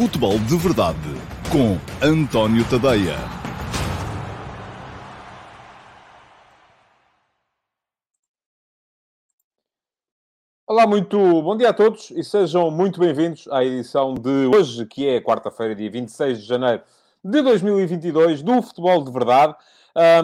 Futebol de Verdade com António Tadeia. Olá, muito bom dia a todos e sejam muito bem-vindos à edição de hoje, que é quarta-feira, dia 26 de janeiro de 2022, do Futebol de Verdade.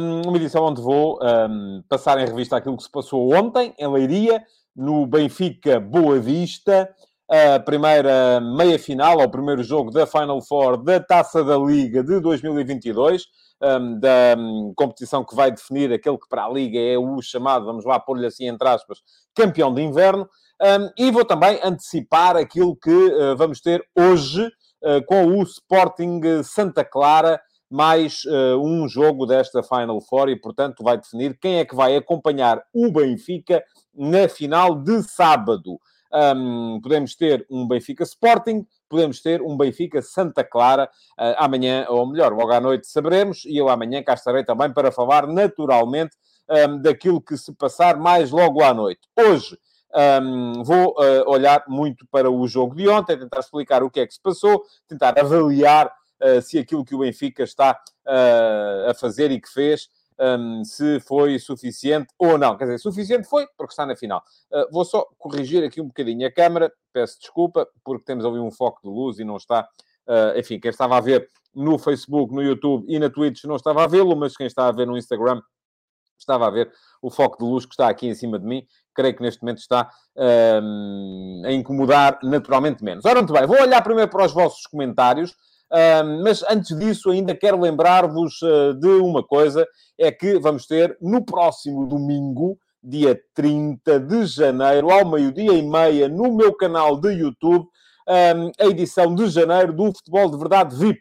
Um, uma edição onde vou um, passar em revista aquilo que se passou ontem, em Leiria, no Benfica Boa Vista, a primeira meia-final, ao primeiro jogo da Final Four da Taça da Liga de 2022, um, da competição que vai definir aquele que para a Liga é o chamado, vamos lá pôr-lhe assim entre aspas, campeão de inverno. E vou também antecipar aquilo que uh, vamos ter hoje uh, com o Sporting Santa Clara, mais uh, um jogo desta Final Four e, portanto, vai definir quem é que vai acompanhar o Benfica na final de sábado. Um, podemos ter um Benfica Sporting, podemos ter um Benfica Santa Clara uh, amanhã, ou melhor, logo à noite saberemos, e eu amanhã cá estarei também para falar naturalmente um, daquilo que se passar mais logo à noite. Hoje um, vou uh, olhar muito para o jogo de ontem, tentar explicar o que é que se passou, tentar avaliar uh, se aquilo que o Benfica está a fazer e que fez um, se foi suficiente ou não. Quer dizer, suficiente foi, porque está na final. Uh, vou só corrigir aqui um bocadinho a câmera, peço desculpa, porque temos ali um foco de luz e não está. Uh, enfim, quem estava a ver no Facebook, no YouTube e na Twitch não estava a vê-lo, mas quem está a ver no Instagram estava a ver o foco de luz que está aqui em cima de mim. Creio que neste momento está um, a incomodar naturalmente menos. Ora, muito bem, vou olhar primeiro para os vossos comentários. Mas antes disso, ainda quero lembrar-vos uh, de uma coisa: é que vamos ter no próximo domingo, dia 30 de janeiro, ao meio-dia e meia, no meu canal de YouTube, a edição de janeiro do Futebol de Verdade VIP.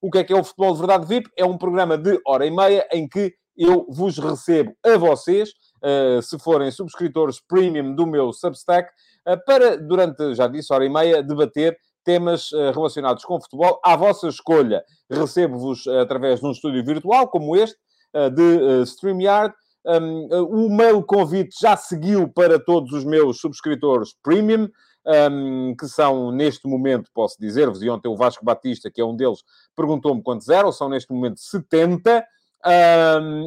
O que é que é o Futebol de Verdade VIP? É um programa de hora e meia em que eu vos recebo a vocês, uh, se forem subscritores premium do meu Substack, para, durante, já disse, hora e meia, debater temas eh, relacionados com futebol à vossa escolha. Recebo-vos eh, através de um estúdio virtual como este, eh, de StreamYard. o mail convite já seguiu para todos os meus subscritores premium, que são neste momento, posso dizer-vos, e ontem o Vasco Batista, que é um deles, perguntou-me quantos eram, são neste momento 70.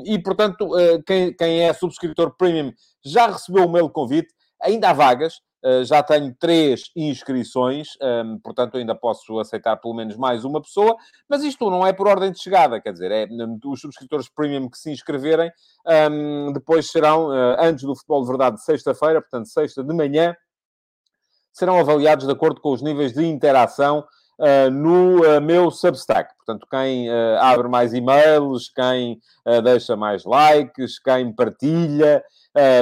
e, portanto, quem, é subscritor premium já recebeu o mail convite. Ainda há vagas, já tenho três inscrições, ehm, portanto ainda posso aceitar pelo menos mais uma pessoa, mas isto não é por ordem de chegada, quer dizer, é, os subscritores premium que se inscreverem ehm, depois serão, uh, antes do futebol de verdade, sexta-feira, portanto sexta de manhã, serão avaliados de acordo com os níveis de interação Uh, no uh, meu Substack. Portanto, quem uh, abre mais e-mails, quem deixa mais likes, quem partilha,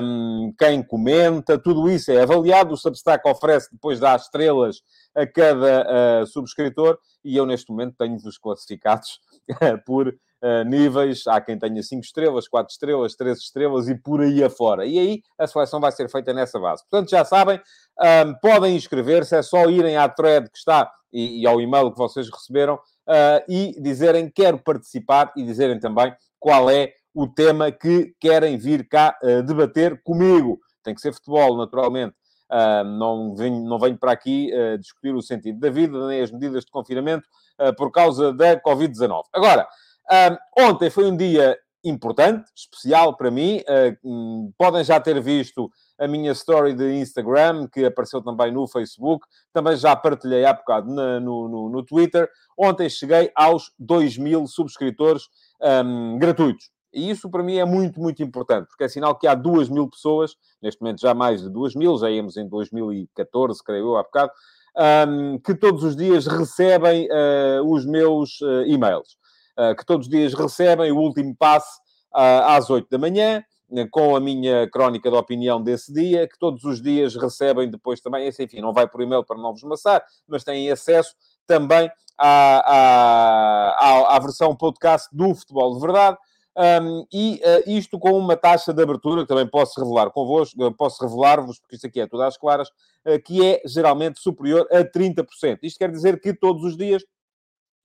um, quem comenta, tudo isso é avaliado. O Substack oferece, depois dá estrelas a cada subscritor e eu, neste momento, tenho-vos classificados por Uh, níveis. Há quem tenha 5 estrelas, 4 estrelas, 3 estrelas e por aí afora. E aí a seleção vai ser feita nessa base. Portanto, já sabem, um, podem inscrever-se, é só irem à thread que está e, e ao e-mail que vocês receberam uh, e dizerem quero participar e dizerem também qual é o tema que querem vir cá uh, debater comigo. Tem que ser futebol, naturalmente. Uh, não, venho, não venho para aqui uh, discutir o sentido da vida, nem as medidas de confinamento uh, por causa da Covid-19. Agora, ontem foi um dia importante, especial para mim. Hum, podem já ter visto a minha story de Instagram, que apareceu também no Facebook, também já partilhei há bocado na, no, no, no, Twitter. Ontem cheguei aos 2 mil subscritores um, gratuitos. E isso para mim é muito, muito importante, porque é sinal que há 2 mil pessoas, neste momento já mais de 2 mil, já íamos em 2014, creio eu, há bocado, um, que todos os dias recebem uh, os meus uh, e-mails, uh, que todos os dias recebem o último passe às 8 da manhã, com a minha crónica de opinião desse dia, que todos os dias recebem depois também, esse, enfim, não vai por e-mail para não vos maçar, mas têm acesso também à, à, à, à versão podcast do Futebol de Verdade. Um, e uh, isto com uma taxa de abertura, que também posso revelar convosco, posso revelar-vos, porque isto aqui é tudo às claras, uh, que é geralmente superior a 30%. Isto quer dizer que todos os dias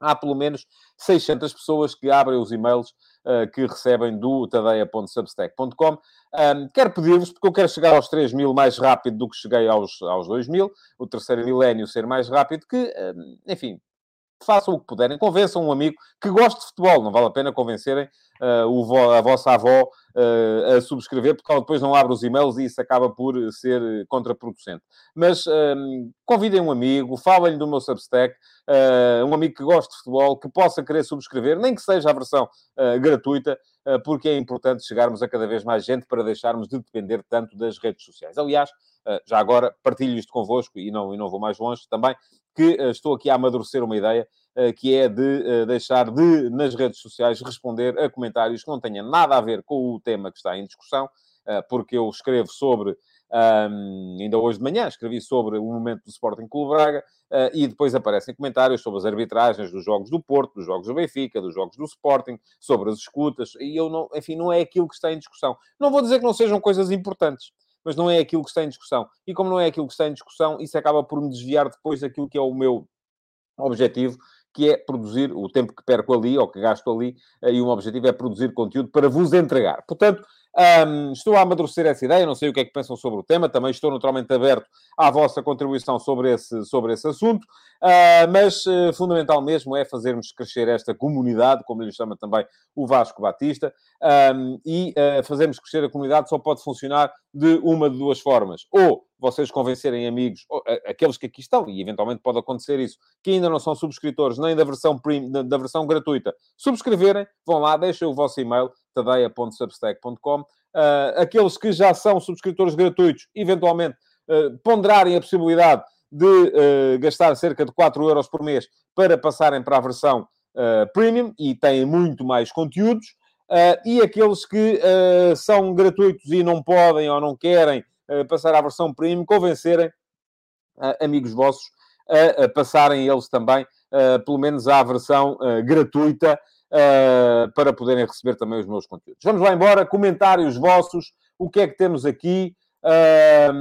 há pelo menos 600 pessoas que abrem os e-mails uh, que recebem do tadeia.substack.com. Um, quero pedir-vos, porque eu quero chegar aos 3 mil mais rápido do que cheguei aos, aos 2 mil, o terceiro milénio ser mais rápido que, um, enfim, façam o que puderem, convençam um amigo que gosta de futebol, não vale a pena convencerem uh, o, a vossa avó a subscrever, porque depois não abre os e-mails e isso acaba por ser contraproducente. Mas um, convidem um amigo, falem-lhe do meu Substack, uh, um amigo que gosta de futebol, que possa querer subscrever, nem que seja a versão gratuita, porque é importante chegarmos a cada vez mais gente para deixarmos de depender tanto das redes sociais. Aliás, já agora partilho isto convosco e não, e não vou mais longe também, que estou aqui a amadurecer uma ideia eh, que é de eh, deixar de, nas redes sociais, responder a comentários que não tenham nada a ver com o tema que está em discussão, eh, porque eu escrevo sobre, ainda hoje de manhã, escrevi sobre o momento do Sporting Clube Braga, e depois aparecem comentários sobre as arbitragens dos jogos do Porto, dos jogos do Benfica, dos jogos do Sporting, sobre as escutas, e eu não, enfim, não é aquilo que está em discussão. Não vou dizer que não sejam coisas importantes, mas não é aquilo que está em discussão. E como não é aquilo que está em discussão, isso acaba por me desviar depois daquilo que é o meu objetivo, que é produzir o tempo que perco ali, ou que gasto ali, e um objetivo é produzir conteúdo para vos entregar. Portanto, um, estou a amadurecer essa ideia, não sei o que é que pensam sobre o tema, também estou naturalmente aberto à vossa contribuição sobre esse, sobre esse assunto, uh, mas uh, fundamental mesmo é fazermos crescer esta comunidade, como lhe chama também o Vasco Batista, um, e uh, fazermos crescer a comunidade só pode funcionar de uma de duas formas. Ou vocês convencerem amigos, ou, aqueles que aqui estão, e eventualmente pode acontecer isso, que ainda não são subscritores nem da versão, prim, da, da versão gratuita, subscreverem, vão lá, deixem o vosso e-mail, tadeia.substack.com. Uh, aqueles que já são subscritores gratuitos, eventualmente uh, ponderarem a possibilidade de uh, gastar cerca de 4 euros por mês para passarem para a versão premium e têm muito mais conteúdos. e aqueles que são gratuitos e não podem ou não querem passar à versão premium, convencerem amigos vossos a, passarem eles também, pelo menos à versão gratuita uh, para poderem receber também os meus conteúdos. Vamos lá embora, comentários vossos, o que é que temos aqui? Uh,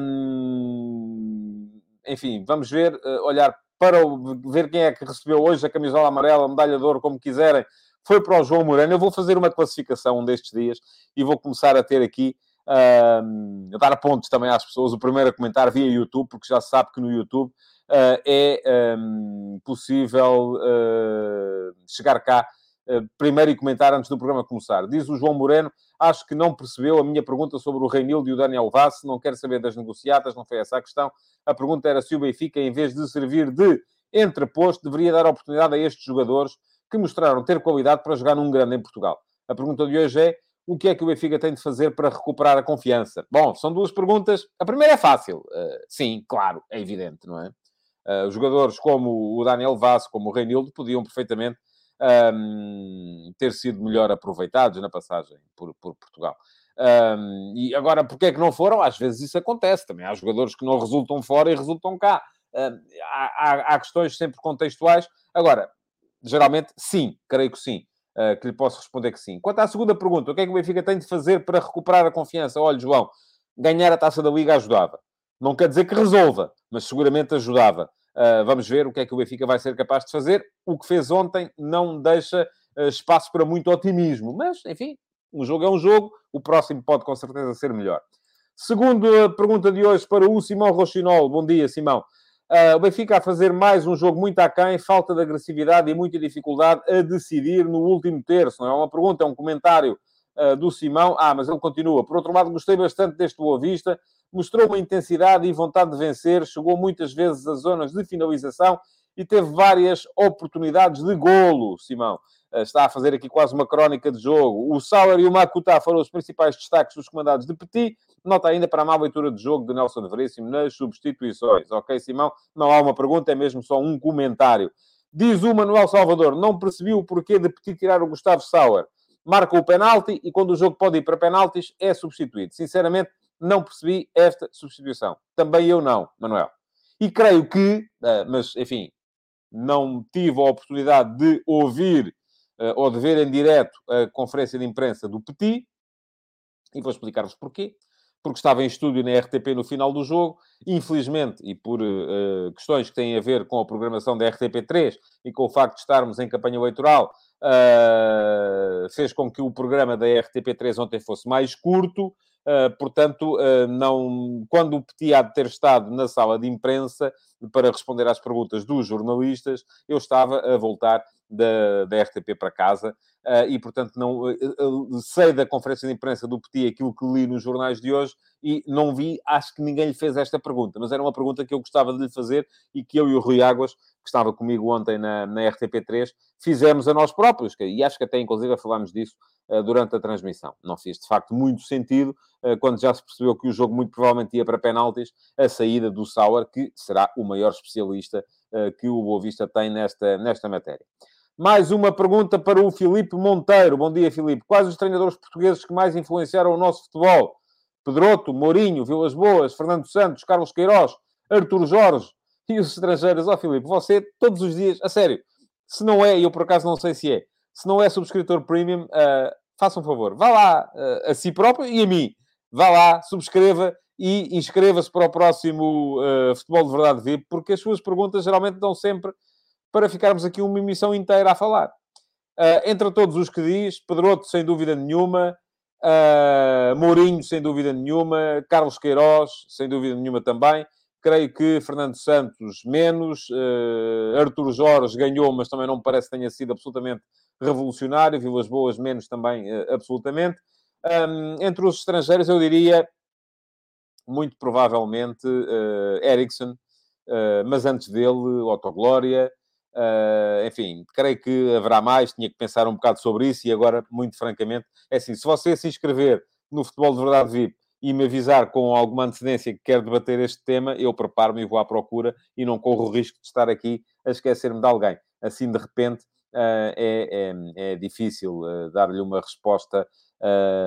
enfim, vamos ver, uh, olhar para o, ver quem é que recebeu hoje a camisola amarela, a medalha de ouro, como quiserem. Foi para o João Moreno. Eu vou fazer uma classificação um destes dias e vou começar a ter aqui uh, a dar pontos também às pessoas. O primeiro a comentar via YouTube, porque já se sabe que no YouTube uh, é um, possível uh, chegar cá primeiro e comentar antes do programa começar. Diz o João Moreno, acho que não percebeu a minha pergunta sobre o Reinildo e o Daniel Vaz, não quer saber das negociatas, não foi essa a questão. A pergunta era se o Benfica, em vez de servir de entreposto, deveria dar oportunidade a estes jogadores que mostraram ter qualidade para jogar num grande em Portugal. A pergunta de hoje é, o que é que o Benfica tem de fazer para recuperar a confiança? Bom, são duas perguntas. A primeira é fácil. Uh, sim, claro, é evidente, não é? Uh, jogadores como o Daniel Vaz, como o Reinildo, podiam perfeitamente um, ter sido melhor aproveitados na passagem por, por Portugal. Um, e agora, porque é que não foram? Às vezes isso acontece também. Há jogadores que não resultam fora e resultam cá. Um, há, há, questões sempre contextuais. Agora, geralmente, sim, creio que sim. Uh, que lhe posso responder que sim. Quanto à segunda pergunta, o que é que o Benfica tem de fazer para recuperar a confiança? Olha, João, ganhar a taça da Liga ajudava. Não quer dizer que resolva, mas seguramente ajudava. Uh, vamos ver o que é que o Benfica vai ser capaz de fazer. O que fez ontem não deixa uh, espaço para muito otimismo, mas, enfim, um jogo é um jogo, o próximo pode com certeza ser melhor. Segundo a pergunta de hoje para o Simão Rochinol. Bom dia, Simão. Uh, o Benfica a fazer mais um jogo muito aquém, falta de agressividade e muita dificuldade a decidir no último terço. Não é uma pergunta, é um comentário do Simão. Ah, mas ele continua. Por outro lado, gostei bastante deste Boa Vista mostrou uma intensidade e vontade de vencer, chegou muitas vezes às zonas de finalização e teve várias oportunidades de golo, Simão. Eh, está a fazer aqui quase uma crónica de jogo. O Sauer e o Makuta foram os principais destaques dos comandados de Petit. Nota ainda para a má leitura de jogo de Nelson de Veríssimo nas substituições. Ok, Simão? Não há uma pergunta, é mesmo só um comentário. Diz o Manuel Salvador, não percebi o porquê de Petit tirar o Gustavo Sauer. Marca o penalti e quando o jogo pode ir para penaltis é substituído. Sinceramente, não percebi esta substituição. Também eu não, Manuel. E creio que, eh, mas enfim, não tive a oportunidade de ouvir eh, ou de ver em direto a conferência de imprensa do Petit, e vou explicar-vos porquê. Porque estava em estúdio na RTP no final do jogo, infelizmente, e por uh, questões que têm a ver com a programação da RTP3 e com o facto de estarmos em campanha eleitoral, uh, fez com que o programa da RTP3 ontem fosse mais curto portanto, uh, não, quando o Petit há de ter estado na sala de imprensa para responder às perguntas dos jornalistas, eu estava a voltar da, da RTP para casa uh, e, portanto, não sei da conferência de imprensa do Petit aquilo que li nos jornais de hoje e não vi, acho que ninguém lhe fez esta pergunta, mas era uma pergunta que eu gostava de lhe fazer e que eu e o Rui Águas, que estava comigo ontem na, na RTP3, fizemos a nós próprios, e acho que até inclusive falámos disso durante a transmissão. Não fez de facto muito sentido quando já se percebeu que o jogo muito provavelmente ia para penaltis, a saída do Sauer, que será o maior especialista uh, que o Boa Vista tem nesta, nesta matéria. Mais uma pergunta para o Filipe Monteiro. Bom dia, Filipe. Quais os treinadores portugueses que mais influenciaram o nosso futebol? Pedroto, Mourinho, Vilas Boas, Fernando Santos, Carlos Queiroz, Artur Jorge e os estrangeiros. Ó, oh, Filipe, você todos os dias, a sério, se não é, e eu por acaso não sei se é, se não é subscritor premium, uh, faça um favor, vá lá uh, a si próprio e a mim. Vá lá, subscreva e inscreva-se para o próximo uh, Futebol de Verdade VIP, porque as suas perguntas geralmente dão sempre para ficarmos aqui uma emissão inteira a falar. Uh, entre todos os que diz, Pedroto, sem dúvida nenhuma, uh, Mourinho, sem dúvida nenhuma, Carlos Queiroz, sem dúvida nenhuma também. Creio que Fernando Santos, menos. Uh, Artur Jorge ganhou, mas também não me parece que tenha sido absolutamente revolucionário. Vilas Boas, menos também, uh, absolutamente. Um, entre os estrangeiros, eu diria, muito provavelmente, uh, Ericsson, uh, mas antes dele, Otto Glória. Uh, enfim, creio que haverá mais, tinha que pensar um bocado sobre isso e agora, muito francamente, é assim, se você se inscrever no Futebol de Verdade VIP e me avisar com alguma antecedência que quer debater este tema, eu preparo-me e vou à procura e não corro o risco de estar aqui a esquecer-me de alguém. Assim, de repente, é, é, é, difícil dar-lhe uma resposta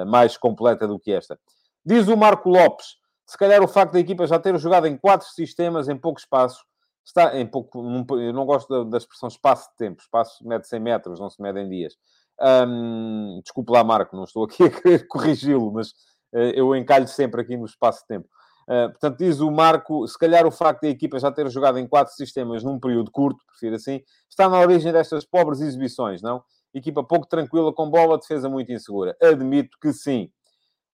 mais completa do que esta. Diz o Marco Lopes, se calhar o facto da equipa já ter jogado em quatro sistemas em pouco espaço está em pouco. eu não gosto da, da expressão espaço de tempo. Espaço mede 100 metros, não se mede em dias. Um, desculpe lá, Marco, não estou aqui a querer corrigi-lo, mas uh, eu encalho sempre aqui no espaço de tempo. Uh, portanto, diz o Marco, se calhar o facto da equipa já ter jogado em quatro sistemas num período curto, prefiro assim, está na origem destas pobres exibições, não? Equipa pouco tranquila com bola, defesa muito insegura. Admito que sim.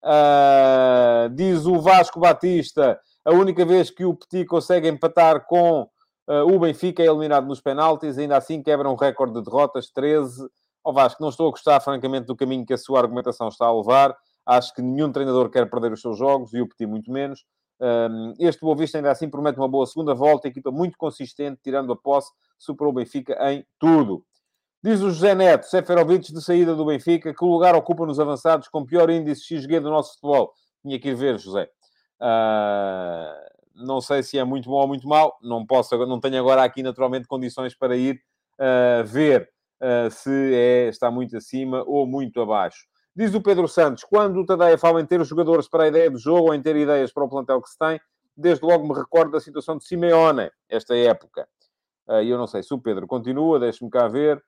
Uh, diz o Vasco Batista, a única vez que o Petit consegue empatar com Uh, o Benfica é eliminado nos penaltis, ainda assim quebra um recorde de derrotas, 13. Ao Vasco, não estou a gostar, francamente, do caminho que a sua argumentação está a levar. Acho que nenhum treinador quer perder os seus jogos, e o Petit muito menos. Um, este Boa Vista ainda assim promete uma boa segunda volta, equipa muito consistente, tirando a posse, superou o Benfica em tudo. Diz o José Neto, Seferovic de saída do Benfica, que lugar ocupa nos avançados com pior índice XG do nosso futebol? Tinha que ir ver, José. Uh, não sei se é muito bom ou muito mau, não posso, não tenho agora aqui naturalmente condições para ir uh, ver uh, se é, está muito acima ou muito abaixo. Diz o Pedro Santos, quando o Tadeia fala em ter os jogadores para a ideia do jogo ou em ter ideias para o plantel que se tem, desde logo me recordo da situação de Simeone, esta época. E eu não sei se o Pedro continua, deixe-me cá ver,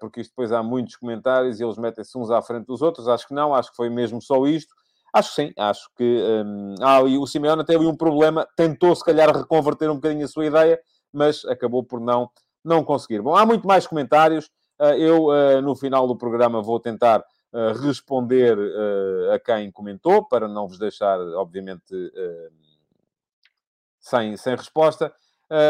porque isto depois há muitos comentários e eles metem-se uns à frente dos outros. Acho que não, acho que foi mesmo só isto. Acho que sim, acho que. Um, ah, o Simeone teve um problema, tentou se calhar reconverter um bocadinho a sua ideia, mas acabou por não, não conseguir. Bom, há muito mais comentários. Uh, eu, uh, no final do programa, vou tentar uh, responder a quem comentou, para não vos deixar, obviamente, sem, sem resposta.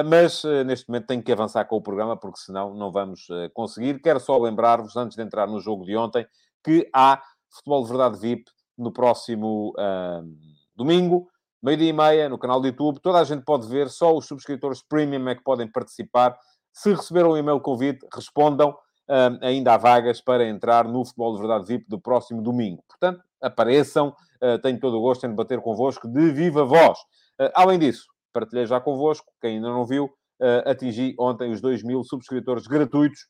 Mas neste momento tenho que avançar com o programa, porque senão não vamos conseguir. Quero só lembrar-vos, antes de entrar no jogo de ontem, que há Futebol de Verdade VIP no próximo domingo, meio-dia e meia, no canal do YouTube. Toda a gente pode ver, só os subscritores premium é que podem participar. Se receberam um e-mail convite, respondam. Ainda há vagas para entrar no Futebol de Verdade VIP do próximo domingo. Portanto, apareçam. Uh, tenho todo o gosto em debater convosco de viva voz. Uh, além disso, partilhei já convosco, quem ainda não viu, atingi ontem os 2 mil subscritores gratuitos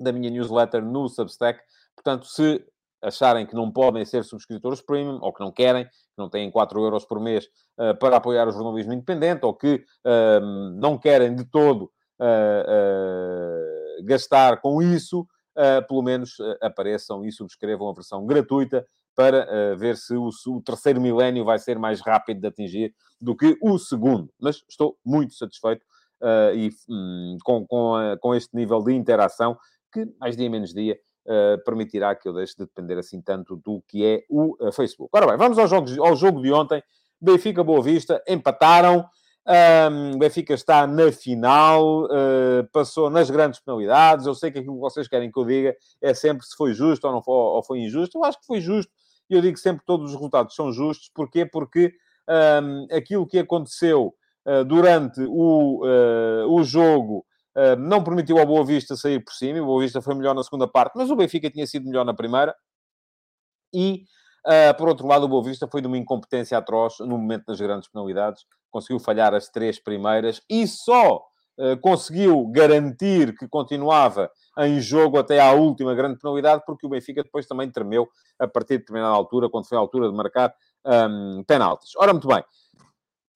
da minha newsletter no Substack. Portanto, se acharem que não podem ser subscritores premium, ou que não querem, que não têm 4 euros por mês uh, para apoiar o jornalismo independente, ou que uh, não querem de todo uh, gastar com isso, pelo menos apareçam e subscrevam a versão gratuita para ver se o, o, terceiro milénio vai ser mais rápido de atingir do que o segundo. Mas estou muito satisfeito e um, com, com, com este nível de interação que, mais dia menos dia, uh, permitirá que eu deixe de depender assim tanto do que é o uh, Facebook. Ora bem, vamos ao jogo, ao jogo de ontem. Benfica Boa Vista, empataram. Um, Benfica está na final, uh, passou nas grandes penalidades. Eu sei que aquilo que vocês querem que eu diga é sempre se foi justo ou não foi, ou foi injusto. Eu acho que foi justo e eu digo sempre que todos os resultados são justos. Porquê? Porque um, aquilo que aconteceu uh, durante o, uh, o jogo não permitiu ao Boa Vista sair por cima. O Boa Vista foi melhor na segunda parte, mas o Benfica tinha sido melhor na primeira. E Uh, por outro lado, o Boa Vista foi de uma incompetência atroz no momento das grandes penalidades. Conseguiu falhar as três primeiras e só uh, conseguiu garantir que continuava em jogo até à última grande penalidade, porque o Benfica depois também tremeu a partir de determinada altura, quando foi a altura de marcar um, penaltis. Ora, muito bem.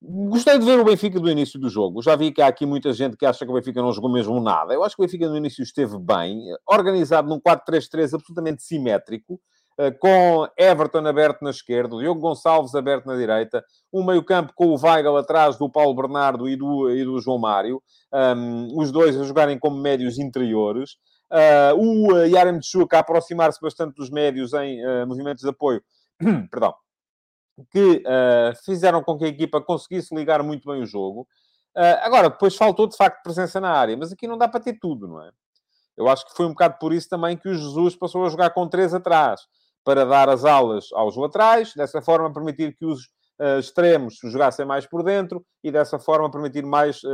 Gostei de ver o Benfica do início do jogo. Já vi que há aqui muita gente que acha que o Benfica não jogou mesmo nada. Eu acho que o Benfica no início esteve bem, organizado num 4-3-3 absolutamente simétrico, eh, com Everton aberto na esquerda, Diogo Gonçalves aberto na direita, um meio-campo com o Weigl atrás do Paulo Bernardo e do, e do João Mário, um, os dois a jogarem como médios interiores, uh, o uh, Yarem Tchuk a aproximar-se bastante dos médios em uh, movimentos de apoio, perdão, que uh, fizeram com que a equipa conseguisse ligar muito bem o jogo. agora, depois faltou de facto presença na área, mas aqui não dá para ter tudo, não é? Eu acho que foi um bocado por isso também que o Jesus passou a jogar com três atrás para dar as aulas aos laterais, dessa forma permitir que os uh, extremos jogassem mais por dentro e dessa forma permitir mais uh,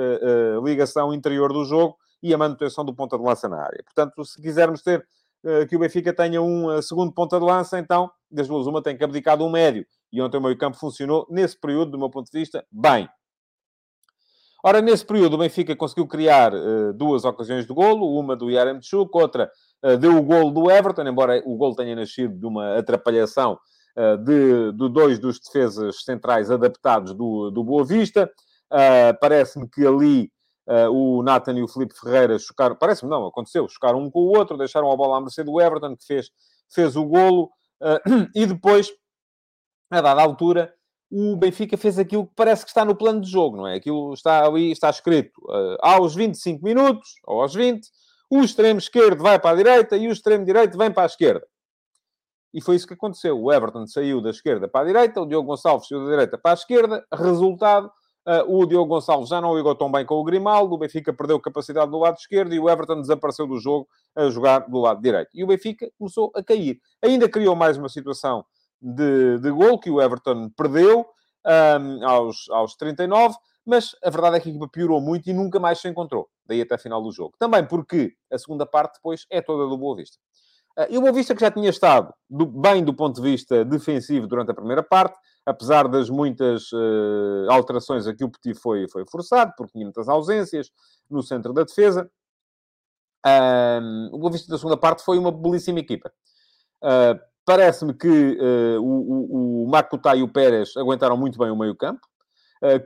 uh, ligação interior do jogo e a manutenção do ponta de lança na área. Portanto, se quisermos ter que o Benfica tenha um segundo ponta de lança, então, das duas, uma tem que abdicar do médio. E ontem o meio-campo funcionou, nesse período, do meu ponto de vista, bem. Ora, nesse período, o Benfica conseguiu criar duas ocasiões de golo, uma do Yaremchuk, outra deu o gol do Everton, embora o gol tenha nascido de uma atrapalhação eh, de, de dois dos defesas centrais adaptados do, do Boa Vista. Eh, parece-me que ali o Nathan e o Felipe Ferreira chocaram, parece-me não, aconteceu, chocaram um com o outro, deixaram a bola à mercê do Everton, que fez, fez o golo, e depois, a dada altura, o Benfica fez aquilo que parece que está no plano de jogo, não é? Aquilo está ali, está escrito uh, aos 25 minutos, ou aos 20, o extremo esquerdo vai para a direita e o extremo direito vem para a esquerda. E foi isso que aconteceu. O Everton saiu da esquerda para a direita, o Diogo Gonçalves saiu da direita para a esquerda. Resultado, uh, o Diogo Gonçalves já não ligou tão bem com o Grimaldo, o Benfica perdeu capacidade do lado esquerdo e o Everton desapareceu do jogo a jogar do lado direito. E o Benfica começou a cair. Ainda criou mais uma situação de, de gol que o Everton perdeu um, aos, aos 39, mas a verdade é que a equipa piorou muito e nunca mais se encontrou, daí até a final do jogo. Também porque a segunda parte depois é toda do Boa Vista. Ah, e o Boa Vista que já tinha estado do, bem do ponto de vista defensivo durante a primeira parte, apesar das muitas uh, alterações a que o Petit foi, foi forçado, porque tinha muitas ausências no centro da defesa. o Boa Vista da segunda parte foi uma belíssima equipa. Uh, Parece-me que uh, o, o, o e o Pérez aguentaram muito bem o meio campo. Eh,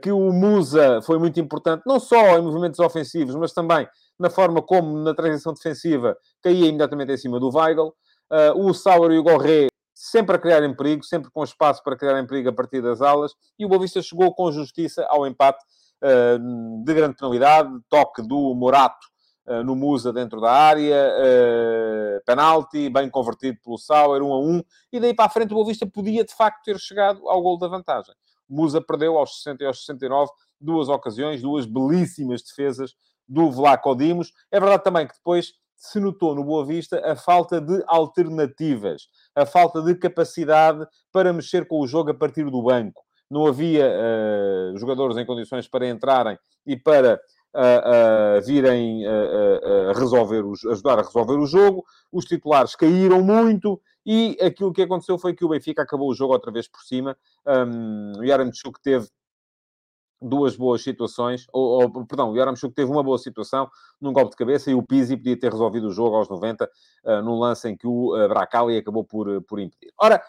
que o Musa foi muito importante, não só em movimentos ofensivos, mas também na forma como, na transição defensiva, caía imediatamente em cima do Weigl. Eh, o Sauer e o Gorré sempre a criarem perigo, sempre com espaço para criarem perigo a partir das alas. E o Boavista chegou com justiça ao empate eh, de grande penalidade, toque do Morato no Musa dentro da área, penalti, bem convertido pelo Sauer, 1 um a 1, um, e daí para a frente o Boavista podia de facto ter chegado ao gol da vantagem. Musa perdeu aos 60 e aos 69 duas ocasiões, duas belíssimas defesas do Vlaco Dimos. É verdade também que depois se notou no Boa Vista a falta de alternativas, a falta de capacidade para mexer com o jogo a partir do banco. Não havia uh, jogadores em condições para entrarem e para uh, uh, virem resolver os, ajudar a resolver o jogo. Os titulares caíram muito e aquilo que aconteceu foi que o Benfica acabou o jogo outra vez por cima. Um, o Yaramchuk teve duas boas situações, ou, ou perdão, o Yaramchuk teve uma boa situação num golpe de cabeça e o Pizzi podia ter resolvido o jogo aos 90, uh, num lance em que o uh, Bracali acabou por, uh, por impedir. Ora,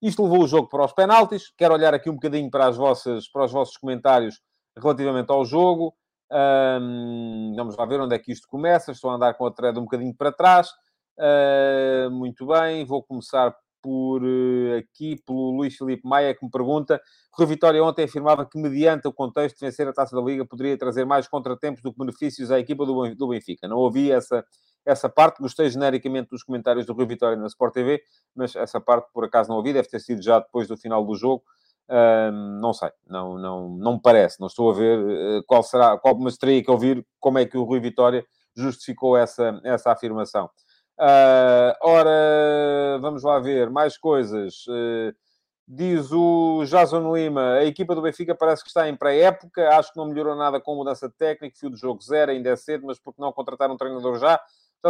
isto levou o jogo para os penaltis. Quero olhar aqui um bocadinho para, as vossas, para os vossos comentários relativamente ao jogo. Um, vamos lá ver onde é que isto começa. Estou a andar com a thread um bocadinho para trás. Uh, muito bem, vou começar por uh, aqui, pelo Luís Filipe Maia, que me pergunta: Rui Vitória ontem afirmava que, mediante o contexto de vencer a taça da Liga, poderia trazer mais contratempos do que benefícios à equipa do, do Benfica. Não ouvi essa, essa parte. Gostei genericamente dos comentários do Rui Vitória na Sport TV, mas essa parte por acaso não ouvi, deve ter sido já depois do final do jogo. Um, não sei, não, não, não me parece, não estou a ver uh, qual será, qual, mas teria que ouvir como é que o Rui Vitória justificou essa, essa afirmação. Uh, ora, vamos lá ver, mais coisas. Uh, diz o Jason Lima, a equipa do Benfica parece que está em pré-época, acho que não melhorou nada com mudança de técnico, fio do jogo zero, ainda é cedo, mas porque não contratar um treinador já?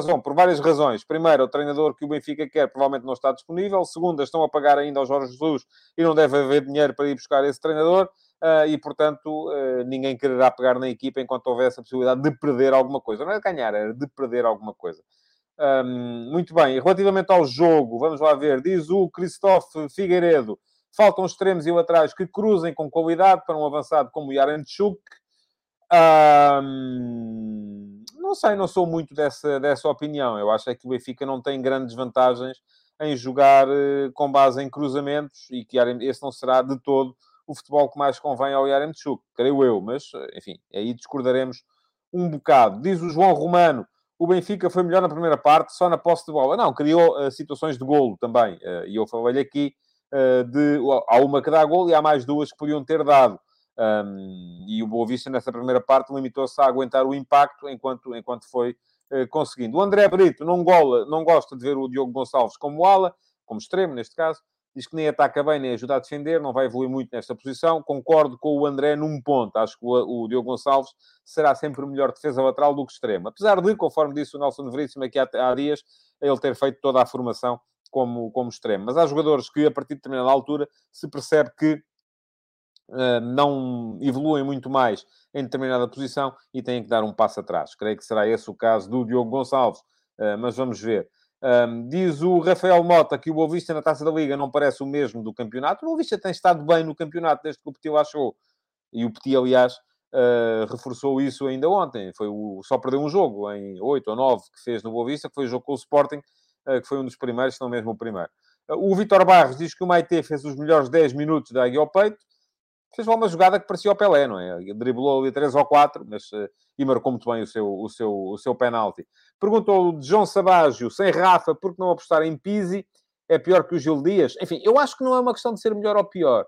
Bom, por várias razões. Primeiro, o treinador que o Benfica quer provavelmente não está disponível. Segundo, estão a pagar ainda ao Jorge Jesus e não deve haver dinheiro para ir buscar esse treinador. Uh, e, portanto, uh, ninguém quererá pegar na equipa enquanto houvesse a possibilidade de perder alguma coisa. Não é de ganhar, era de perder alguma coisa. Um, muito bem, relativamente ao jogo, vamos lá ver. Diz o Christophe Figueiredo: faltam extremos e laterais que cruzem com qualidade para um avançado como o Yarenchuk. Um, não sei, não sou muito dessa, dessa opinião. Eu acho é que o Benfica não tem grandes vantagens em jogar uh, com base em cruzamentos e que esse não será de todo o futebol que mais convém ao Yaremchuk, creio eu, mas, eh, enfim, aí discordaremos um bocado. Diz o João Romano, o Benfica foi melhor na primeira parte, só na posse de bola. Não, criou uh, situações de golo também, uh, e eu falei aqui de... Há uma que dá golo e há mais duas que podiam ter dado. Um, e o Boa Vista, nessa primeira parte, limitou-se a aguentar o impacto enquanto, enquanto foi uh, conseguindo. O André Brito não, gola, não gosta de ver o Diogo Gonçalves como ala, como extremo neste caso, diz que nem ataca bem, nem ajuda a defender, não vai evoluir muito nesta posição. Concordo com o André num ponto. Acho que o, o Diogo Gonçalves será sempre o melhor defesa lateral do que extremo. Apesar de, conforme disse o Nelson Veríssimo aqui há, há dias, ele ter feito toda a formação como, como extremo. Mas há jogadores que, a partir de determinada altura, se percebe que uh, não evoluem muito mais em determinada posição e têm que dar um passo atrás. Creio que será esse o caso do Diogo Gonçalves, uh, mas vamos ver. Um, diz o Rafael Mota que o Boavista na Taça da Liga não parece o mesmo do campeonato. O Boavista tem estado bem no campeonato desde que o Petit lá chegou. E o Petit, aliás, uh, reforçou isso ainda ontem. Foi o, só perdeu um jogo em 8 ou 9 que fez no Boavista, que foi o jogo com o Sporting, uh, que foi um dos primeiros, se não mesmo o primeiro. Uh, o Vitor Barros diz que o Maite fez os melhores 10 minutos da Águia ao peito fez uma jogada que parecia o Pelé, não é? Driblou ali três ou quatro, mas, uh, e marcou muito bem o seu, o seu, o seu penalti. Perguntou o João Sabágio, sem Rafa, por que não apostar em Pizzi? É pior que o Gil Dias? Enfim, eu acho que não é uma questão de ser melhor ou pior.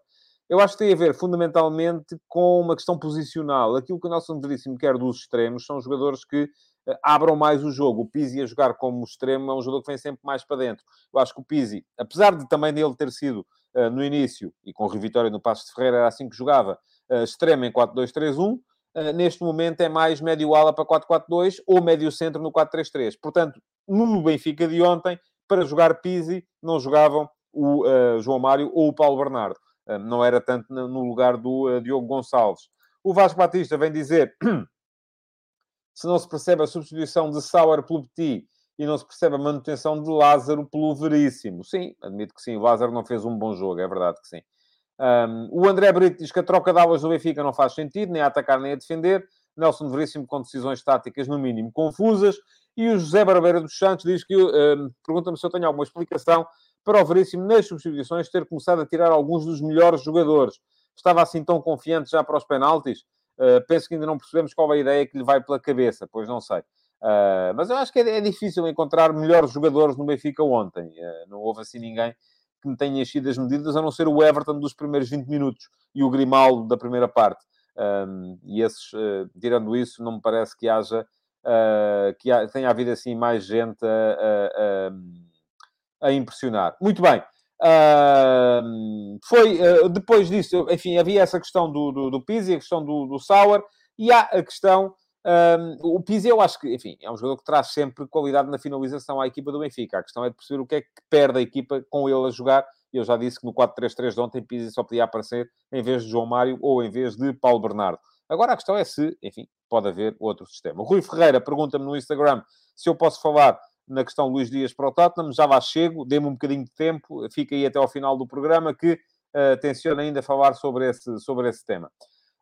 Eu acho que tem a ver, fundamentalmente, com uma questão posicional. Aquilo que o Nelson Veríssimo quer dos extremos são jogadores que uh, abram mais o jogo. O Pizzi a jogar como extremo é um jogador que vem sempre mais para dentro. Eu acho que o Pizzi, apesar de também dele ter sido no início, e com o no Passo de Ferreira era assim que jogava, uh, extremo em 4-2-3-1, Uh, neste momento é mais médio ala para 4-4-2 ou médio centro no 4-3-3. Portanto, no Benfica de ontem, para jogar Pizzi, não jogavam o uh, João Mário ou o Paulo Bernardo. Uh, não era tanto no lugar do Diogo Gonçalves. O Vasco Batista vem dizer, se não se percebe a substituição de Sauer pelo Petit e não se percebe a manutenção de Lázaro pelo Veríssimo. Sim, admito que sim, o Lázaro não fez um bom jogo, é verdade que sim. Um, o André Brito diz que a troca de aulas do Benfica não faz sentido, nem a atacar nem a defender. Nelson Veríssimo com decisões táticas, no mínimo, confusas. E o José Barbeira dos Santos diz que, um, pergunta-me se eu tenho alguma explicação para o Veríssimo, nas substituições, ter começado a tirar alguns dos melhores jogadores. Estava assim tão confiante já para os penaltis? Uh, penso que ainda não percebemos qual é a ideia que lhe vai pela cabeça, pois não sei. Uh, mas eu acho que é, é, difícil encontrar melhores jogadores no Benfica ontem. Uh, não houve assim ninguém que me tenha enchido as medidas, a não ser o Everton dos primeiros 20 minutos e o Grimaldo da primeira parte. Um, e esses, uh, tirando isso, não me parece que haja, que ha, tenha havido assim mais gente a, a, a impressionar. Muito bem. Foi depois disso, enfim, havia essa questão do, do, do Pizzi, a questão do, do Sauer, e há a questão um, o Pizzi, eu acho que, enfim, é um jogador que traz sempre qualidade na finalização à equipa do Benfica. A questão é de perceber o que é que perde a equipa com ele a jogar. Eu já disse que no 4-3-3 de ontem, Pizzi só podia aparecer em vez de João Mário ou em vez de Paulo Bernardo. Agora a questão é se, enfim, pode haver outro sistema. O Rui Ferreira pergunta-me no Instagram se eu posso falar na questão Luís Dias para o Tottenham. Já lá chego, dê-me um bocadinho de tempo, fica aí até ao final do programa que uh, tenciono ainda falar sobre esse, sobre esse tema.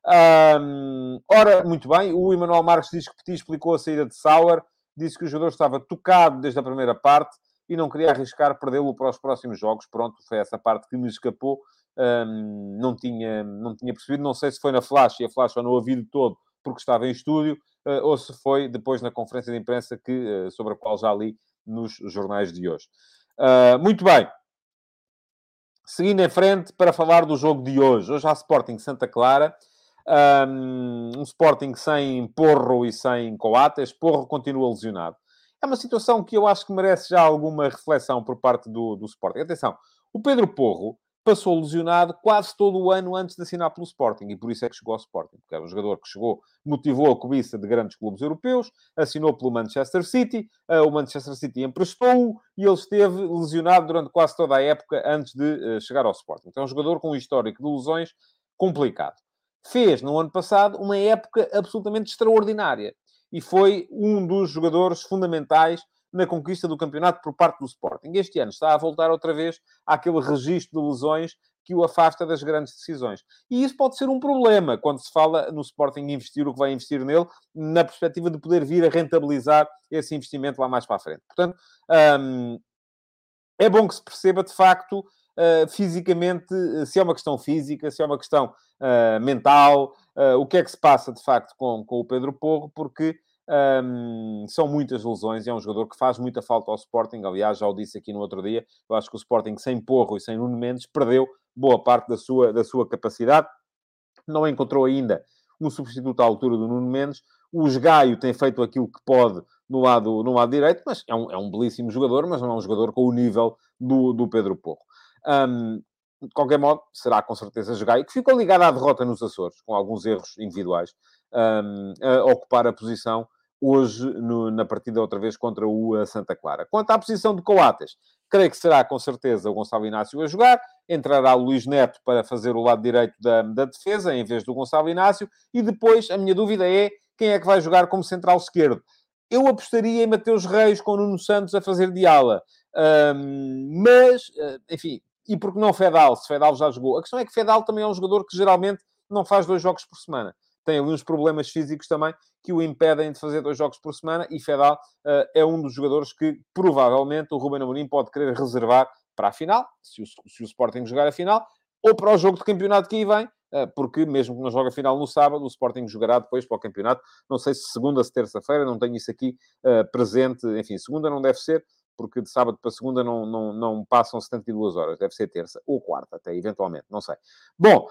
Um, ora, muito bem, o Emanuel Marques diz que Petit explicou a saída de Sauer, disse que o jogador estava tocado desde a primeira parte e não queria arriscar perdê-lo para os próximos jogos. Pronto, foi essa parte que me escapou. Um, não, tinha, não tinha percebido, não sei se foi na flash e a flash ou no ouvido todo porque estava em estúdio, ou se foi depois na conferência de imprensa que, sobre a qual já li nos jornais de hoje. muito bem. Seguindo em frente para falar do jogo de hoje. Hoje há Sporting Santa Clara. Um, Sporting sem Porro e sem Coates. Porro continua lesionado. É uma situação que eu acho que merece já alguma reflexão por parte do, do Sporting. Atenção, o Pedro Porro passou lesionado quase todo o ano antes de assinar pelo Sporting, e por isso é que chegou ao Sporting, porque era um jogador que chegou, motivou a cobiça de grandes clubes europeus, assinou pelo Manchester City, eh, o Manchester City emprestou-o, e ele esteve lesionado durante quase toda a época antes de eh, chegar ao Sporting. Então é um jogador com um histórico de lesões complicado. Fez, no ano passado, uma época absolutamente extraordinária, e foi um dos jogadores fundamentais na conquista do campeonato por parte do Sporting. Este ano está a voltar outra vez àquele registro de lesões que o afasta das grandes decisões. E isso pode ser um problema quando se fala no Sporting investir o que vai investir nele, na perspectiva de poder vir a rentabilizar esse investimento lá mais para a frente. Portanto, hum, é bom que se perceba de facto. Uh, fisicamente, se é uma questão física, se é uma questão uh, mental, uh, o que é que se passa de facto com, com o Pedro Porro, porque um, são muitas lesões e é um jogador que faz muita falta ao Sporting. Aliás, já o disse aqui no outro dia, eu acho que o Sporting sem Porro e sem Nuno Mendes perdeu boa parte da sua, da sua capacidade. Não encontrou ainda um substituto à altura do Nuno Mendes. O Gaio tem feito aquilo que pode no lado, no lado direito, mas é um, é um belíssimo jogador, mas não é um jogador com o nível do, do Pedro Porro. Um, de qualquer modo, será com certeza Gaio, que ficou ligado à derrota nos Açores, com alguns erros individuais um, a ocupar a posição hoje no, na partida outra vez contra o Santa Clara. Quanto à posição de Coates, creio que será com certeza o Gonçalo Inácio a jogar, entrará o Luís Neto para fazer o lado direito da, da defesa, em vez do Gonçalo Inácio, e depois a minha dúvida é quem é que vai jogar como central esquerdo. Eu apostaria em Mateus Reis com Nuno Santos a fazer de ala. Um, mas, eh, enfim, e porque não Fedal? Se Fedal já jogou. A questão é que Fedal também é um jogador que geralmente não faz dois jogos por semana tem ali uns problemas físicos também que o impedem de fazer dois jogos por semana e Fedal uh, é um dos jogadores que provavelmente o Ruben Amorim pode querer reservar para a final, se o, se o Sporting jogar a final, ou para o jogo de campeonato que aí vem, uh, porque mesmo que não jogue a final no sábado, o Sporting jogará depois para o campeonato, não sei se segunda, se terça-feira, não tenho isso aqui uh, presente, enfim, segunda não deve ser, porque de sábado para segunda não, não, não passam 72 horas, deve ser terça ou quarta, até eventualmente, não sei. Bom,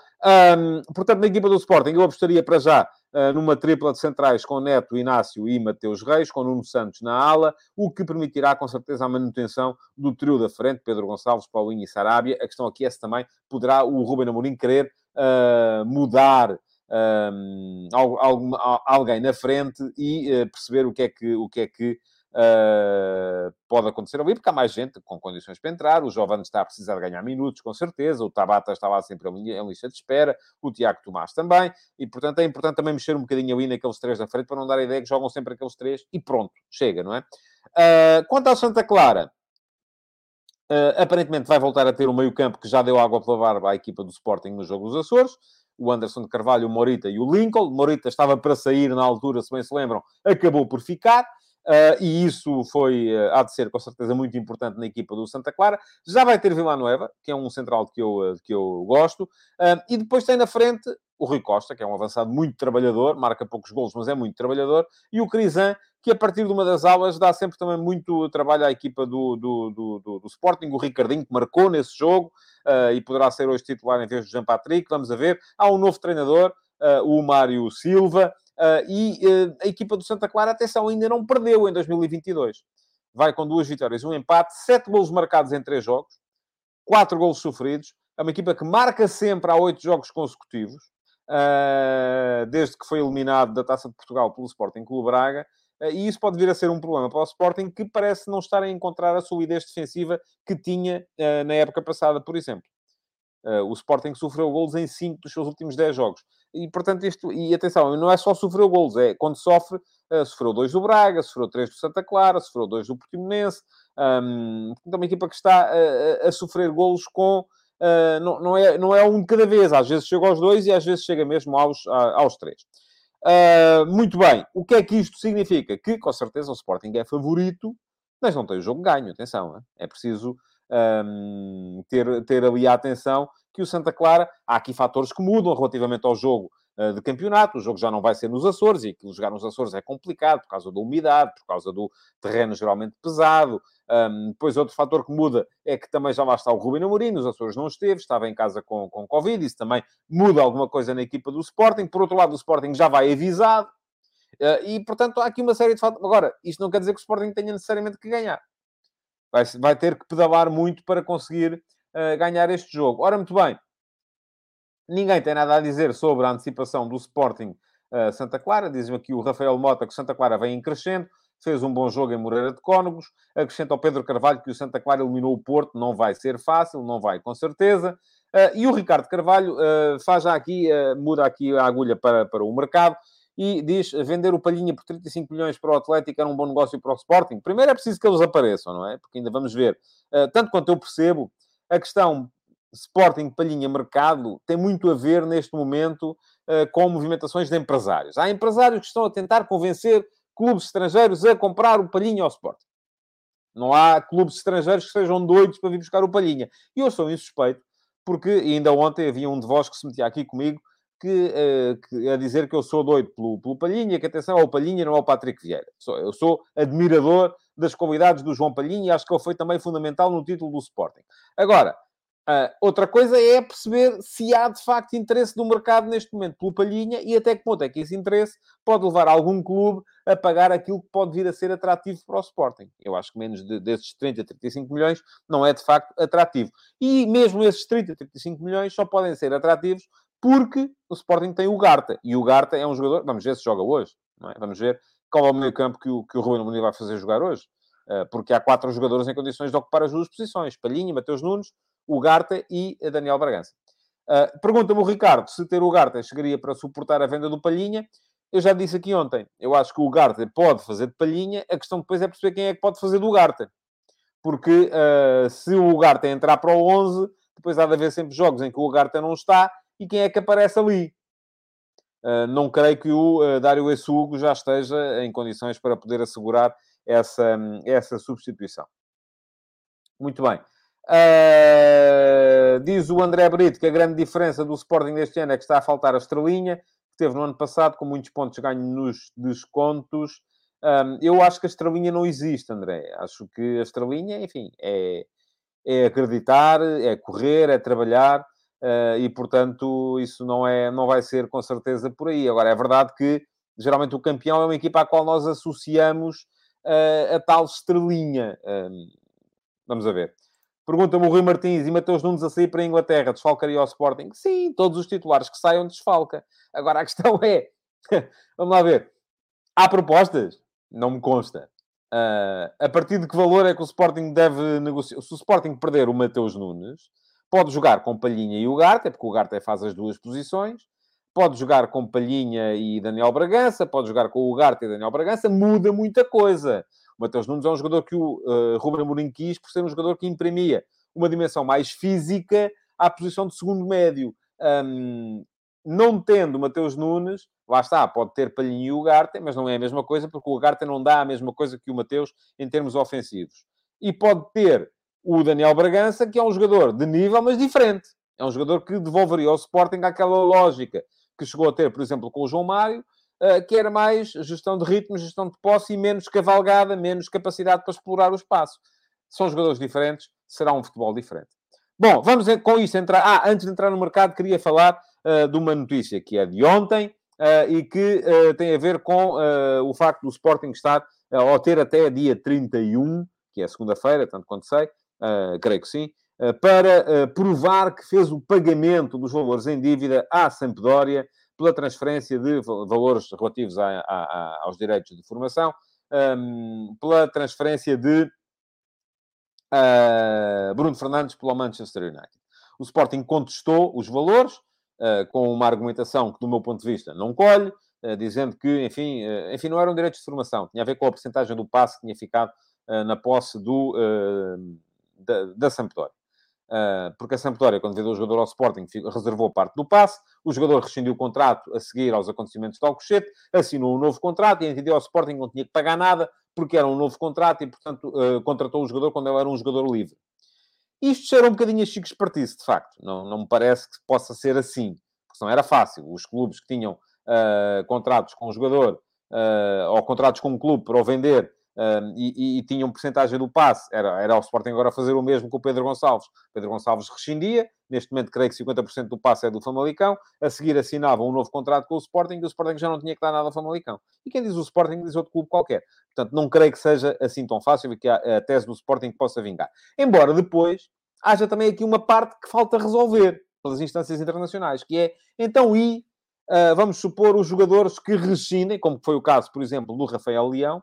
portanto, na equipa do Sporting, eu apostaria para já uh, numa tripla de centrais com Neto, Inácio e Mateus Reis, com Nuno Santos na ala, o que permitirá com certeza a manutenção do trio da frente, Pedro Gonçalves, Paulinho e Sarabia. A questão aqui é se também poderá o Ruben Amorim querer uh, mudar um, alguém na frente e uh, perceber o que é que, o que, é que Uh, pode acontecer ali, porque há mais gente com condições para entrar. O Giovanni está a precisar ganhar minutos, com certeza. O Tabata está lá sempre em lista de espera. O Tiago Tomás também. E, portanto, é importante também mexer um bocadinho ali naqueles três da frente, para não dar a ideia que jogam sempre aqueles três e pronto, chega, não é? Uh, quanto ao Santa Clara, uh, aparentemente vai voltar a ter o meio-campo que já deu água pela barba à equipa do Sporting no jogo dos Açores. O Anderson de Carvalho, o Morita e o Lincoln. Morita estava para sair na altura, se bem se lembram, acabou por ficar. Uh, e isso foi, uh, há de ser com certeza muito importante na equipa do Santa Clara. Já vai ter Villanueva, que é um central que eu, uh, que eu gosto, e depois tem na frente o Rui Costa, que é um avançado muito trabalhador, marca poucos golos, mas é muito trabalhador, e o Crisan, que a partir de uma das aulas dá sempre também muito trabalho à equipa do, do, do, do, do Sporting, o Ricardinho, que marcou nesse jogo, e poderá ser hoje titular em vez do Jean Patrick, vamos a ver. Há um novo treinador, o Mário Silva, Uh, e uh, a equipa do Santa Clara, atenção, ainda não perdeu em 2022. Vai com duas vitórias, um empate, sete golos marcados em três jogos, quatro golos sofridos. É uma equipa que marca sempre há oito jogos consecutivos, uh, desde que foi eliminado da Taça de Portugal pelo Sporting Clube Braga. e isso pode vir a ser um problema para o Sporting, que parece não estar a encontrar a solidez defensiva que tinha na época passada, por exemplo. o Sporting sofreu golos em cinco dos seus últimos dez jogos e portanto isto, e atenção, não é só sofrer golos, é quando sofre, uh, sofreu dois do Braga, sofreu três do Santa Clara, sofreu dois do Portimonense, um, é uma equipa que está a, a sofrer golos com, uh, não, não, é, não é um de cada vez, às vezes chega aos dois e às vezes chega mesmo aos, aos três. Uh, muito bem, o que é que isto significa? Que, com certeza, o Sporting é favorito, mas não tem o jogo ganho, atenção, é preciso um, ter, ter ali a atenção que o Santa Clara, há aqui fatores que mudam relativamente ao jogo uh, de campeonato. O jogo já não vai ser nos Açores, e aquilo jogar nos Açores é complicado por causa da umidade, por causa do terreno geralmente pesado. Um, depois, outro fator que muda é que também já lá está o Rubino Amorim, nos Açores não esteve, estava em casa com, com Covid, isso também muda alguma coisa na equipa do Sporting. Por outro lado, o Sporting já vai avisado, uh, e portanto há aqui uma série de fatores. Agora, isto não quer dizer que o Sporting tenha necessariamente que ganhar. Vai, vai ter que pedalar muito para conseguir uh, ganhar este jogo. Ora, muito bem, ninguém tem nada a dizer sobre a antecipação do Sporting uh, Santa Clara. Diz-me aqui o Rafael Mota que Santa Clara vem em crescendo fez um bom jogo em Moreira de Cónegos. Acrescenta ao Pedro Carvalho que o Santa Clara eliminou o Porto. Não vai ser fácil, não vai com certeza. Uh, e o Ricardo Carvalho uh, faz já aqui, uh, muda aqui a agulha para, para o mercado e diz vender o Palhinha por 35 milhões para o Atlético era um bom negócio para o Sporting. Primeiro é preciso que eles apareçam, não é? Porque ainda vamos ver. tanto quanto eu percebo, a questão Sporting Palhinha mercado tem muito a ver neste momento com movimentações de empresários. Há empresários que estão a tentar convencer clubes estrangeiros a comprar o Palhinha ao Sporting. Não há clubes estrangeiros que sejam doidos para vir buscar o Palhinha. E eu sou insuspeito, porque ainda ontem havia um de vós que se metia aqui comigo que, uh, que, a dizer que eu sou doido pelo, pelo Palhinha, que atenção ao Palhinha, não ao Patrick Vieira. Eu sou admirador das qualidades do João Palhinha e acho que ele foi também fundamental no título do Sporting. Agora, Uh, outra coisa é perceber se há de facto interesse do mercado neste momento pelo Palhinha e até que ponto é que esse interesse pode levar algum clube a pagar aquilo que pode vir a ser atrativo para o Sporting. Eu acho que menos de, desses 30, 35 milhões não é de facto atrativo. E mesmo esses 30, 35 milhões só podem ser atrativos porque o Sporting tem o Garta. E o Garta é um jogador... Vamos ver se joga hoje. É? Vamos ver qual é o meio campo que o, que o Rui Amorim vai fazer jogar hoje. Uh, porque há quatro jogadores em condições de ocupar as duas posições. Palhinha, Mateus Nunes, o Garta e Daniel Bragança. Uh, Pergunta-me o Ricardo se ter o Garta chegaria para suportar a venda do Palhinha. Eu já disse aqui ontem, eu acho que o Garta pode fazer de Palhinha, a questão depois é perceber quem é que pode fazer do Garta. Porque se o Garta entrar para o 11, depois há de haver sempre jogos em que o Garta não está e quem é que aparece ali. Uh, não creio que o uh, Dário Essugo já esteja em condições para poder assegurar essa, essa substituição. Muito bem. Uh, diz o André Brito que a grande diferença do Sporting deste ano é que está a faltar a estrelinha, que teve no ano passado, com muitos pontos ganhos nos descontos. Um, eu acho que a estrelinha não existe, André. Acho que a estrelinha, enfim, é, é acreditar, é correr, é trabalhar. Uh, e, portanto, isso não, é, não vai ser com certeza por aí. Agora, é verdade que, geralmente, o campeão é uma equipa à qual nós associamos uh, a tal estrelinha. vamos a ver. Pergunta-me o Rui Martins e Mateus Nunes a sair para a Inglaterra, desfalcaria o Sporting? Sim, todos os titulares que saiam desfalca. Agora a questão é, vamos lá ver, há propostas? Não me consta. Uh, a partir de que valor é que o Sporting deve negociar? Se o Sporting perder o Mateus Nunes, pode jogar com Palhinha e o Garte, porque o Garte faz as duas posições, pode jogar com Palhinha e Daniel Bragança, pode jogar com o Garte e Daniel Bragança, muda muita coisa. O Mateus Nunes é um jogador que o uh, Ruben Amorim quis por ser um jogador que imprimia uma dimensão mais física à posição de segundo médio. Um, não tendo Mateus Nunes, lá está, pode ter Palhinho e o Ugarte, mas não é a mesma coisa, porque o Ugarte não dá a mesma coisa que o Mateus em termos ofensivos. E pode ter o Daniel Bragança, que é um jogador de nível, mas diferente. É um jogador que devolveria ao Sporting aquela lógica que chegou a ter, por exemplo, com o João Mário, eh, que era mais gestão de ritmo, gestão de posse e menos cavalgada, menos capacidade para explorar o espaço. São jogadores diferentes, será um futebol diferente. Bom, vamos com isso entrar. Ah, antes de entrar no mercado, queria falar uh, de uma notícia que é de ontem uh, e que uh, tem a ver com o facto do Sporting estar, ou ter até dia 31, que é segunda-feira, tanto quanto sei, creio que sim, para provar que fez o pagamento dos valores em dívida à Sampdoria pela transferência de valores relativos a, a, a, aos direitos de formação, um, pela transferência de uh, Bruno Fernandes pelo Manchester United. O Sporting contestou os valores, uh, com uma argumentação que, do meu ponto de vista, não colhe, uh, dizendo que, enfim, enfim, não eram direitos de formação, tinha a ver com a porcentagem do passe que tinha ficado na posse do, da, da Sampdoria. Uh, porque a Sampdoria, quando vendeu o jogador ao Sporting, reservou parte do passe, o jogador rescindiu o contrato a seguir aos acontecimentos de Alcochete, assinou um novo contrato e entendeu ao Sporting que não tinha que pagar nada, porque era um novo contrato e, portanto, uh, contratou o jogador quando ele era um jogador livre. Isto cheira um bocadinho a Chico Espartice, de facto. Não, não me parece que possa ser assim. não era fácil. Os clubes que tinham uh, contratos com o jogador uh, ou contratos com um clube para o vender um, e, e, tinham porcentagem do passe. Era, era o Sporting agora fazer o mesmo com o Pedro Gonçalves. Pedro Gonçalves rescindia, neste momento creio que 50% do passe é do Famalicão, a seguir assinava um novo contrato com o Sporting e o Sporting já não tinha que dar nada ao Famalicão. E quem diz o Sporting diz outro clube qualquer. Portanto, não creio que seja assim tão fácil e que a, a tese do Sporting possa vingar. Embora depois haja também aqui uma parte que falta resolver pelas instâncias internacionais, que é, então, e uh, vamos supor os jogadores que rescindem, como foi o caso, por exemplo, do Rafael Leão,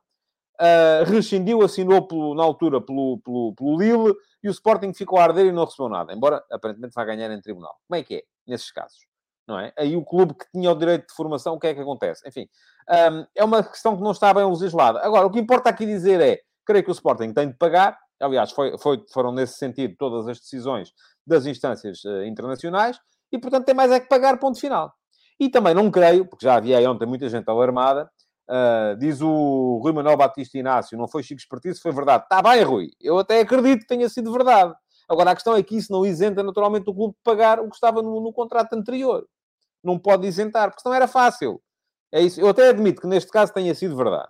Uh, rescindiu, assinou pelo, na altura pelo, pelo, pelo Lille e o Sporting ficou a arder e não recebeu nada, embora aparentemente vá ganhar em tribunal. Como é que é, nesses casos? Não é? Aí o clube que tinha o direito de formação, o que é que acontece? Enfim, um, é uma questão que não está bem legislada. Agora, o que importa aqui dizer é, creio que o Sporting tem de pagar, aliás, foi, foi, foram nesse sentido todas as decisões das instâncias uh, internacionais, e portanto tem mais é que pagar, ponto final. E também não creio, porque já havia ontem muita gente alarmada, Uh, diz o Rui Manuel Batista Inácio, não foi chico espertice, foi verdade. Está bem, Rui. Eu até acredito que tenha sido verdade. Agora, a questão é que isso não isenta naturalmente o clube de pagar o que estava no, no contrato anterior. Não pode isentar, porque senão era fácil. É isso. Eu até admito que neste caso tenha sido verdade.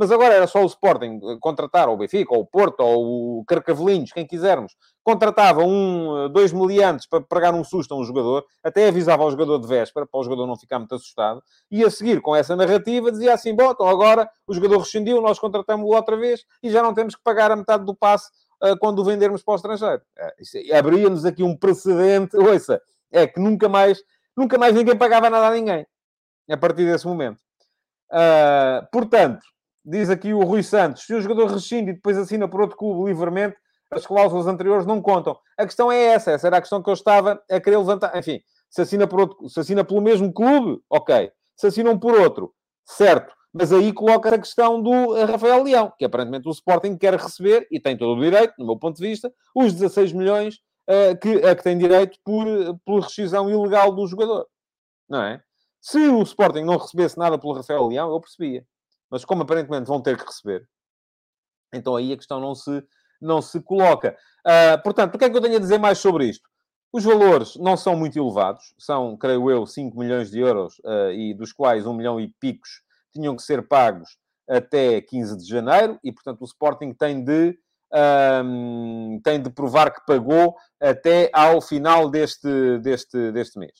Mas agora era só o Sporting contratar, ou o Benfica, ou o Porto, ou o Carcavelinhos, quem quisermos, contratava um, dois miliantes para pregar um susto a um jogador, até avisava ao jogador de véspera, para o jogador não ficar muito assustado, e a seguir com essa narrativa dizia assim, bom, então agora o jogador rescindiu, nós contratamos-o outra vez e já não temos que pagar a metade do passe uh, quando o vendermos para o estrangeiro. É, Abria-nos aqui um precedente, ouça, é que nunca mais, nunca mais ninguém pagava nada a ninguém, a partir desse momento. Uh, portanto, Diz aqui o Rui Santos: se o jogador rescinde e depois assina por outro clube livremente, as cláusulas anteriores não contam. A questão é essa, essa era a questão que eu estava a querer levantar. Enfim, se assina, por outro, se assina pelo mesmo clube, ok. Se assinam por outro, certo. Mas aí coloca a questão do Rafael Leão, que aparentemente o Sporting quer receber, e tem todo o direito, no meu ponto de vista, os 16 milhões uh, que, a que tem direito por, por rescisão ilegal do jogador. Não é? Se o Sporting não recebesse nada pelo Rafael Leão, eu percebia mas como aparentemente vão ter que receber, então aí a questão não se, não se coloca. Uh, portanto, o que é que eu tenho a dizer mais sobre isto? Os valores não são muito elevados, são, creio eu, 5 milhões de euros, uh, e dos quais 1 milhão e picos tinham que ser pagos até 15 de janeiro, e portanto o Sporting tem de, um, tem de provar que pagou até ao final deste, deste, deste mês.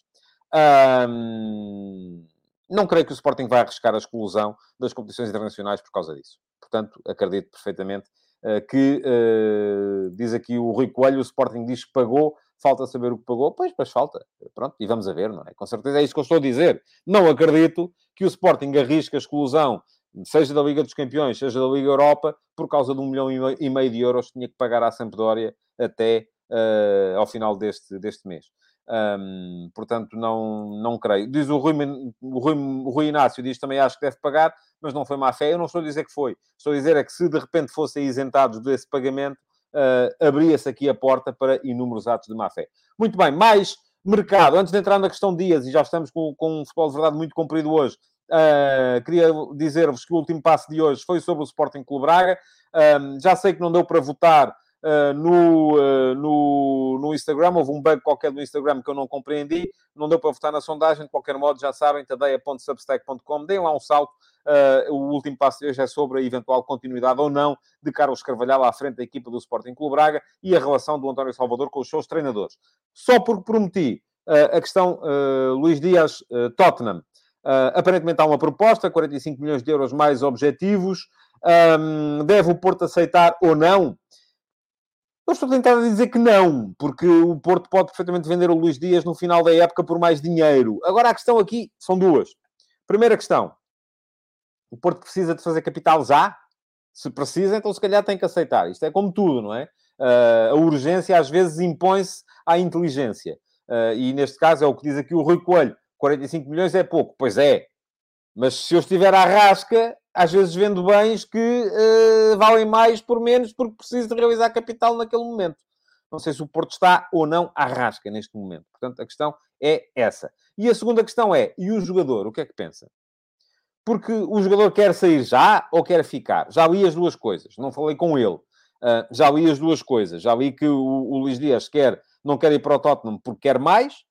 Um, não creio que o Sporting vai arriscar a exclusão das competições internacionais por causa disso. Portanto, acredito perfeitamente uh, que, uh, diz aqui o Rui Coelho, o Sporting diz que pagou, falta saber o que pagou. Pois, pois falta. Pronto, e vamos a ver, não é? Com certeza é isso que eu estou a dizer. Não acredito que o Sporting arrisque a exclusão, seja da Liga dos Campeões, seja da Liga Europa, por causa de um milhão e meio de euros que tinha que pagar à Sampdoria até uh, ao final deste, deste mês. Um, portanto, não, não creio. Diz o Rui, o, Rui, o Rui Inácio, diz também acho que deve pagar, mas não foi má fé. Eu não estou a dizer que foi. Estou a dizer é que se de repente fossem isentados desse pagamento, uh, abria-se aqui a porta para inúmeros atos de má fé. Muito bem, mais mercado. Antes de entrar na questão Dias, e já estamos com, com um futebol de verdade muito comprido hoje, uh, queria dizer-vos que o último passo de hoje foi sobre o Sporting Clube Braga. já sei que não deu para votar uh, no, uh, no, no Instagram. Houve um bug qualquer do Instagram que eu não compreendi. Não deu para votar na sondagem. De qualquer modo, já sabem, tadeia.substack.com. Deem lá um salto. Uh, o último passo de hoje é sobre a eventual continuidade ou não de Carlos Carvalhal à frente da equipa do Sporting Clube Braga e a relação do António Salvador com os seus treinadores. Só porque prometi a questão Luís Dias Tottenham. aparentemente há uma proposta, 45 milhões de euros mais objetivos. Um, deve o Porto aceitar ou não? Eu estou tentado a dizer que não, porque o Porto pode perfeitamente vender o Luís Dias no final da época por mais dinheiro. Agora, a questão aqui são duas. Primeira questão. O Porto precisa de fazer capital já? Se precisa, então se calhar tem que aceitar. Isto é como tudo, não é? Uh, a urgência às vezes impõe-se à inteligência. Uh, e neste caso é o que diz aqui o Rui Coelho. 45 milhões é pouco. Pois é. Mas se eu estiver à rasca, às vezes vendo bens que uh, valem mais por menos porque preciso de realizar capital naquele momento. Não sei se o Porto está ou não à rasca neste momento. Portanto, a questão é essa. E a segunda questão é, e o jogador, o que é que pensa? Porque o jogador quer sair já ou quer ficar? Já li as duas coisas. Não falei com ele. Uh, já li as duas coisas. Já li que o, o Luís Dias quer, não quer ir para o Tottenham porque quer mais,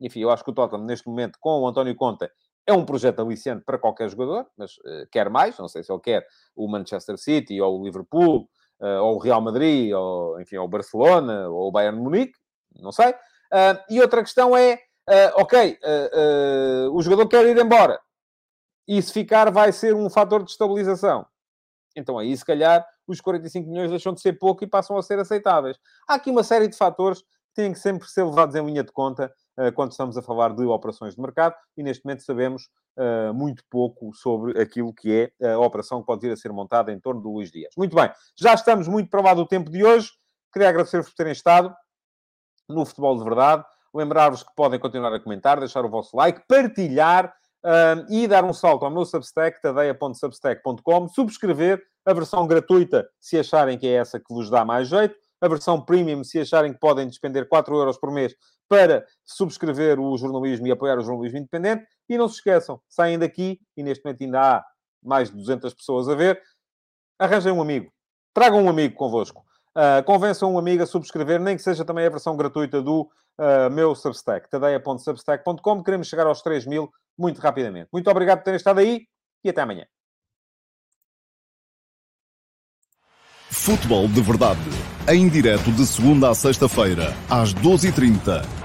enfim, eu acho que o Tottenham, neste momento, com o António Conta, é um projeto aliciante para qualquer jogador, mas uh, quer mais. Não sei se ele quer o Manchester City, ou o Liverpool, uh, ou o Real Madrid, ou, enfim, ou o Barcelona, ou o Bayern Munique, não sei. Uh, e outra questão é, ok, o jogador quer ir embora. E se ficar, vai ser um fator de estabilização. Então aí, se calhar, os 45 milhões deixam de ser pouco e passam a ser aceitáveis. Há aqui uma série de fatores que têm que sempre ser levados em linha de conta quando estamos a falar de operações de mercado e neste momento sabemos uh, muito pouco sobre aquilo que é a operação que pode vir a ser montada em torno do Luís Dias. Muito bem, já estamos muito para lá do tempo de hoje. Queria agradecer-vos por terem estado no Futebol de Verdade. Lembrar-vos que podem continuar a comentar, deixar o vosso like, partilhar uh, e dar um salto ao meu Substack, tadeia.substack.com, subscrever a versão gratuita, se acharem que é essa que vos dá mais jeito, a versão premium, se acharem que podem despender 4 euros por mês para subscrever o jornalismo e apoiar o jornalismo independente. E não se esqueçam, saem daqui, e neste momento ainda há mais de 200 pessoas a ver, arranjem um amigo. Tragam um amigo convosco. Uh, convençam um amigo a subscrever, nem que seja também a versão gratuita do uh, meu Substack, tadeia.substack.com. Queremos chegar aos 3 mil muito rapidamente. Muito obrigado por terem estado aí e até amanhã. Futebol de Verdade, em direto de segunda a sexta-feira, às 12h30